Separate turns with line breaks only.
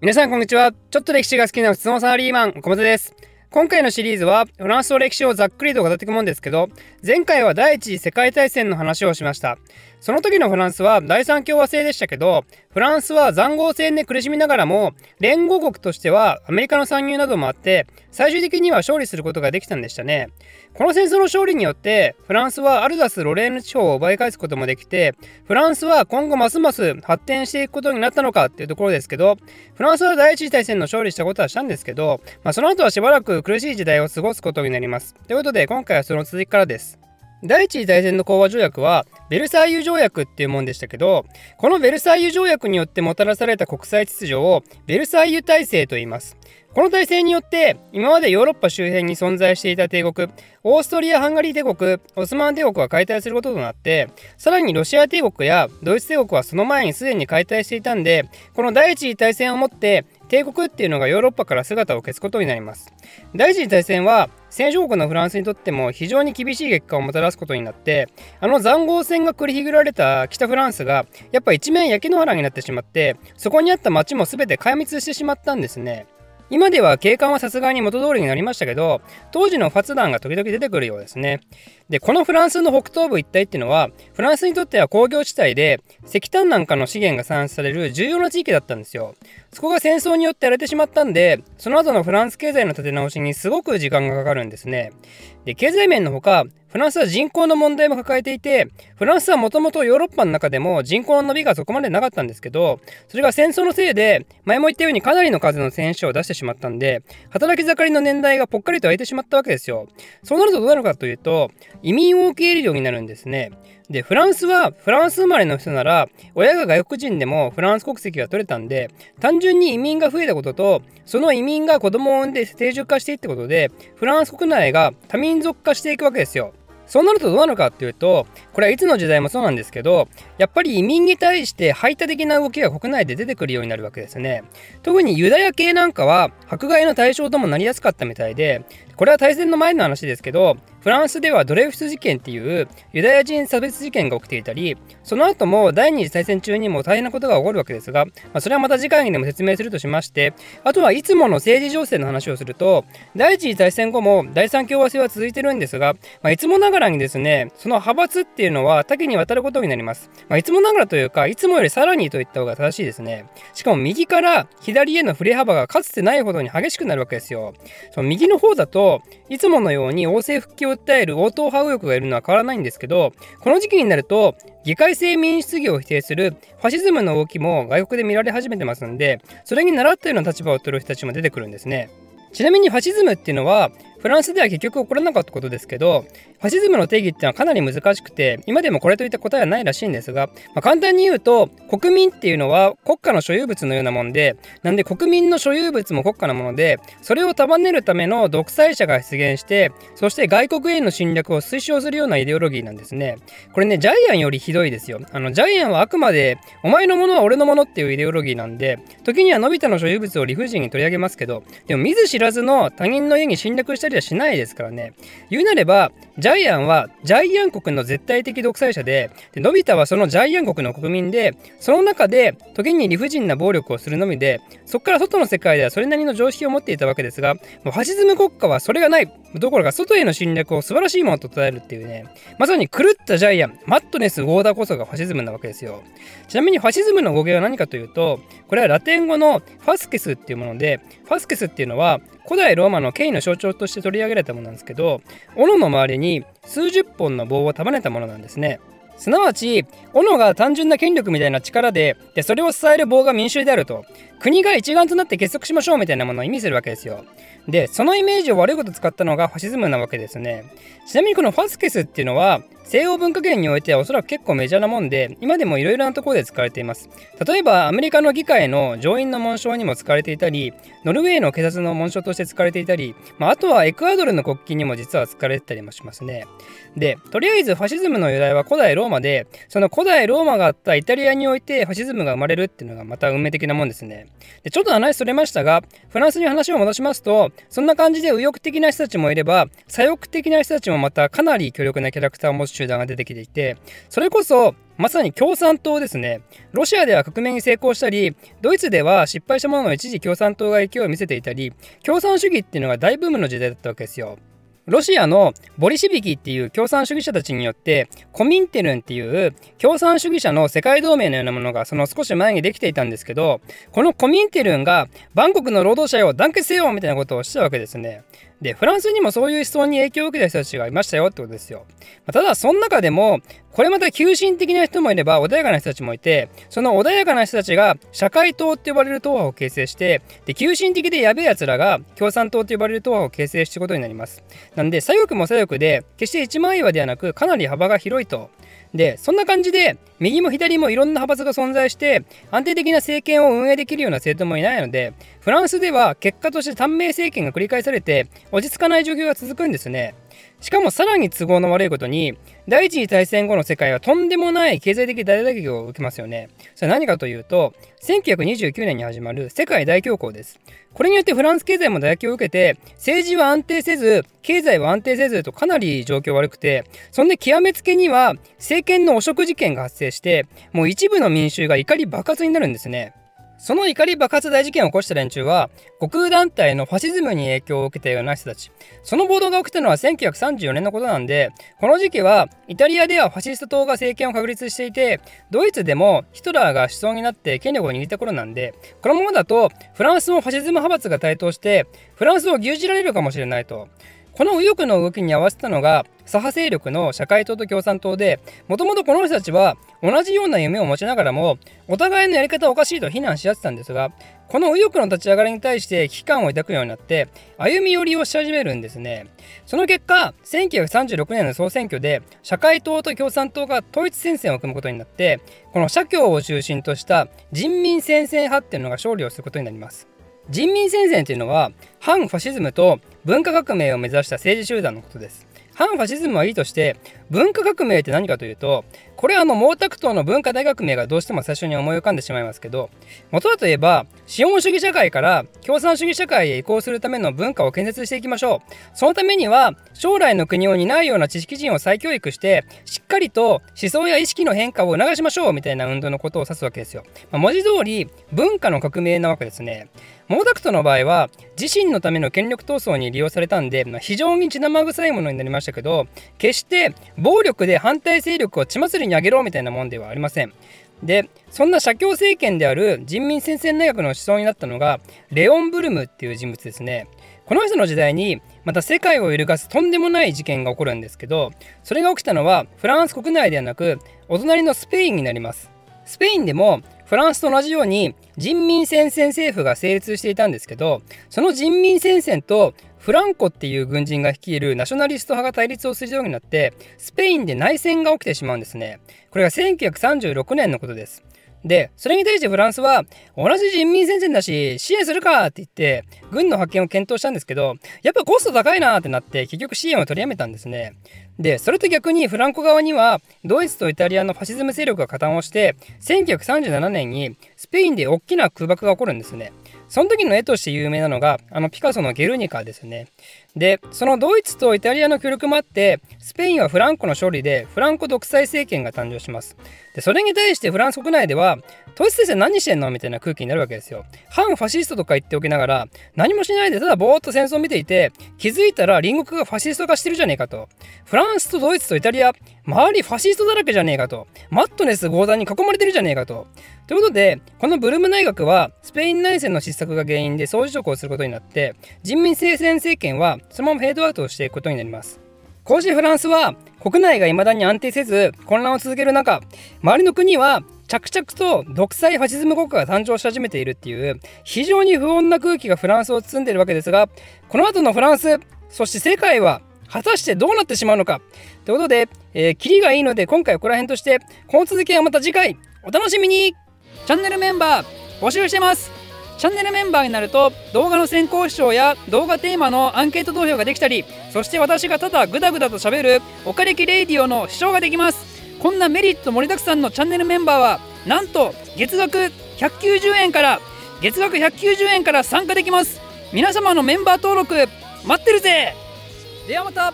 皆さんこんにちは。ちょっと歴史が好きな普通のサラリーマン、小松です。今回のシリーズはフランスの歴史をざっくりと語っていくもんですけど、前回は第一次世界大戦の話をしました。その時のフランスは第三共和制でしたけど、フランスは塹壕戦で苦しみながらも、連合国としてはアメリカの参入などもあって、最終的には勝利することができたんでしたね。この戦争の勝利によって、フランスはアルザス・ロレーヌ地方を奪い返すこともできて、フランスは今後ますます発展していくことになったのかっていうところですけど、フランスは第一次大戦の勝利したことはしたんですけど、まあ、その後はしばらく苦しい時代を過ごすことになります。ということで、今回はその続きからです。第一次大戦の講和条約はベルサイユ条約っていうもんでしたけどこのベルサイユ条約によってもたらされた国際秩序をベルサイユ体制と言います。この体制によって今までヨーロッパ周辺に存在していた帝国オーストリア・ハンガリー帝国オスマン帝国は解体することとなってさらにロシア帝国やドイツ帝国はその前にすでに解体していたんでこの第一次大戦をもって帝国っていうのがヨーロッパから姿を消すことになります。第一次大戦は戦勝国のフランスにとっても非常に厳しい結果をもたらすことになってあの塹壕戦が繰り広げられた北フランスがやっぱ一面焼け野原になってしまってそこにあった町も全て壊滅してしまったんですね。今では景観はさすがに元通りになりましたけど、当時のファツ弾が時々出てくるようですね。で、このフランスの北東部一帯っていうのは、フランスにとっては工業地帯で、石炭なんかの資源が産出される重要な地域だったんですよ。そこが戦争によって荒れてしまったんで、その後のフランス経済の立て直しにすごく時間がかかるんですね。で、経済面のほか、フランスは人口の問題も抱えていて、フランスはもともとヨーロッパの中でも人口の伸びがそこまでなかったんですけど、それが戦争のせいで、前も言ったようにかなりの数の戦死を出してしまったんで、働き盛りの年代がぽっかりと空いてしまったわけですよ。そうなるとどうなるかというと、移民を受け入れるようになるんですね。で、フランスはフランス生まれの人なら、親が外国人でもフランス国籍が取れたんで、単純に移民が増えたことと、その移民が子供を産んで定住化していってことで、フランス国内が多民族化していくわけですよ。そうなるとどうなるかっていうと、これはいつの時代もそうなんですけど、やっぱり移民に対して排他的な動きが国内で出てくるようになるわけですね。特にユダヤ系なんかは迫害の対象ともなりやすかったみたいで、これは大戦の前の話ですけど、フランスではドレフス事件っていうユダヤ人差別事件が起きていたり、その後も第二次大戦中にも大変なことが起こるわけですが、まあ、それはまた次回にでも説明するとしまして、あとはいつもの政治情勢の話をすると、第一次大戦後も第三共和制は続いてるんですが、まあ、いつもながらにですね、その派閥っていうのは多岐にわたることになります。まあ、いつもながらというか、いつもよりさらにと言った方が正しいですね。しかも右から左への振れ幅がかつてないほどに激しくなるわけですよ。その右の方だといつものように王政復帰を訴える応答派右翼がいるのは変わらないんですけど、この時期になると、議会制民主主義を否定するファシズムの動きも外国で見られ始めてますんで、それに倣ったような立場を取る人たちも出てくるんですね。ちなみにファシズムっていうのはフランスでは結局起こらなかったことですけど、ファシズムの定義っていうのはかなり難しくて、今でもこれといった答えはないらしいんですが、まあ、簡単に言うと、国民っていうのは国家の所有物のようなもんで、なんで国民の所有物も国家のもので、それを束ねるための独裁者が出現して、そして外国への侵略を推奨するようなイデオロギーなんですね。これね、ジャイアンよりひどいですよ。あの、ジャイアンはあくまで、お前のものは俺のものっていうイデオロギーなんで、時にはのび太の所有物を理不尽に取り上げますけど、でも見ず知らずの他人の家に侵略したりはしないですからね。言うなれば、ジャイアンはジャイアン国の絶対的独裁者で、でのび太はそのジャイアン国の国民で、その中で時に理不尽な暴力をするのみで、そこから外の世界ではそれなりの常識を持っていたわけですが、もうファシズム国家はそれがないどころか外への侵略を素晴らしいものと捉えるっていうね、まさに狂ったジャイアン、マットネス・ゴーダーこそがファシズムなわけですよ。ちなみにファシズムの語源は何かというと、これはラテン語のファスケスっていうもので、ファスケスっていうのは古代ローマの権威の象徴として取り上げられたものなんですけど斧の周りに数十本の棒を束ねたものなんですね。すなわち斧が単純な権力みたいな力ででそれを支える棒が民衆であると国が一丸となって結束しましょうみたいなものを意味するわけですよでそのイメージを悪いこと使ったのがファシズムなわけですねちなみにこのファスケスっていうのは西洋文化圏においてはおそらく結構メジャーなもんで、今でもいろいろなところで使われています。例えば、アメリカの議会の上院の紋章にも使われていたり、ノルウェーの警察の紋章として使われていたり、まあ、あとはエクアドルの国旗にも実は使われてたりもしますね。で、とりあえずファシズムの由来は古代ロローマでその古代ローマがあったイタリアにおいてファシズムが生まれるっていうのがまた運命的なもんですねでちょっと話それましたがフランスに話を戻しますとそんな感じで右翼的な人たちもいれば左翼的な人たちもまたかなり強力なキャラクターを持つ集団が出てきていてそれこそまさに共産党ですね。ロシアでは革命に成功したり、ドイツでは失敗したものの一時共産党が勢いを見せていたり、共産主義っていうのが大ブームの時代だったわけですよ。ロシアのボリシビキっていう共産主義者たちによってコミンテルンっていう共産主義者の世界同盟のようなものがその少し前にできていたんですけどこのコミンテルンがバンコクの労働者を団結せよみたいなことをしたわけですね。で、フランスにもそういう思想に影響を受けた人たちがいましたよってことですよ。まただ、その中でも、これまた急進的な人もいれば穏やかな人たちもいて、その穏やかな人たちが社会党って呼ばれる党派を形成して、で、急進的でやべえ奴らが共産党と呼ばれる党派を形成していくことになります。なんで、左翼も左翼で、決して一枚岩ではなく、かなり幅が広いと。で、そんな感じで、右も左もいろんな派閥が存在して、安定的な政権を運営できるような政党もいないので、フランスでは結果として短命政権が繰り返されて、落ち着かない状況が続くんですね。しかもさらに都合の悪いことに、第一次大戦後の世界はとんでもない経済的大打撃を受けますよね。それは何かというと、1929年に始まる世界大恐慌です。これによってフランス経済も打撃を受けて、政治は安定せず、経済は安定せずとかなり状況悪くて、そんで極めつけには政権の汚職事件が発生して、もう一部の民衆が怒り爆発になるんですね。その怒り爆発大事件を起こした連中は、国空団体のファシズムに影響を受けたような人たち。その暴動が起きたのは1934年のことなんで、この時期はイタリアではファシスト党が政権を確立していて、ドイツでもヒトラーが首相になって権力を握った頃なんで、このままだとフランスもファシズム派閥が台頭して、フランスを牛耳られるかもしれないと。この右翼の動きに合わせたのが左派勢力の社会党と共産党でもともとこの人たちは同じような夢を持ちながらもお互いのやり方おかしいと非難し合ってたんですがこの右翼の立ち上がりに対して危機感を抱くようになって歩み寄りをし始めるんですね。その結果1936年の総選挙で社会党と共産党が統一戦線を組むことになってこの社協を中心とした人民戦線派っていうのが勝利をすることになります。人民戦線というのは反ファシズムと文化革命を目指した政治集団のことです。反ファシズムはいいとして文化革命って何かというとこれはあの毛沢東の文化大革命がどうしても最初に思い浮かんでしまいますけど元はといえば資本主義社会から共産主義社会へ移行するための文化を建設していきましょう。そのためには将来の国を担うような知識人を再教育してしっかりと思想や意識の変化を促しましょうみたいな運動のことを指すわけですよ、まあ、文字通り文化の革命なわけですね。毛沢東の場合は自身のための権力闘争に利用されたんで、まあ、非常に血生臭いものになりましたけど決して暴力で反対勢力を血祭りに上げろみたいなもんではありません。でそんな社協政権である人民戦線大学の思想になったのがレオン・ブルムっていう人物ですね。この人の時代にまた世界を揺るがすとんでもない事件が起こるんですけどそれが起きたのはフランス国内ではなくお隣のスペインになります。スペインでもフランスと同じように人民戦線政府が成立していたんですけどその人民戦線とフランコっていう軍人が率いるナショナリスト派が対立をするようになってスペインで内戦が起きてしまうんですね。これが1936年のことです。で、それに対してフランスは、同じ人民戦線だし、支援するかって言って、軍の派遣を検討したんですけど、やっぱコスト高いなってなって、結局支援を取りやめたんですね。で、それと逆にフランコ側には、ドイツとイタリアのファシズム勢力が加担をして、1937年にスペインで大きな空爆が起こるんですね。その時の絵として有名なのが、あのピカソのゲルニカですね。で、そのドイツとイタリアの協力もあって、スペインはフランコの勝利で、フランコ独裁政権が誕生します。で、それに対してフランス国内では、統一先生何してんのみたいな空気になるわけですよ。反ファシストとか言っておきながら、何もしないでただぼーっと戦争を見ていて、気づいたら隣国がファシスト化してるじゃねえかと。フランスとドイツとイタリア、周りファシストだらけじゃねえかと。マットネス強弾に囲まれてるじゃねえかと。ということで、このブルーム内閣は、スペイン内戦の失策が原因で総辞職をすることになって、人民聖戦政権はそのままフェードアウトをしていくことになります。こうしてフランスは国内が未だに安定せず混乱を続ける中周りの国は着々と独裁ファシズム国家が誕生し始めているっていう非常に不穏な空気がフランスを包んでいるわけですがこの後のフランスそして世界は果たしてどうなってしまうのか。ということで、えー、キリがいいので今回はここら辺としてこの続きはまた次回。お楽しみに。チャンネルメンバー募集してます。チャンネルメンバーになると動画の先行視聴や動画テーマのアンケート投票ができたりそして私がただグダグダと喋るおかれきレイディオの視聴ができます。こんなメリット盛りだくさんのチャンネルメンバーはなんと月額190円から月額190円から参加できます。皆様のメンバー登録待ってるぜ。ではまた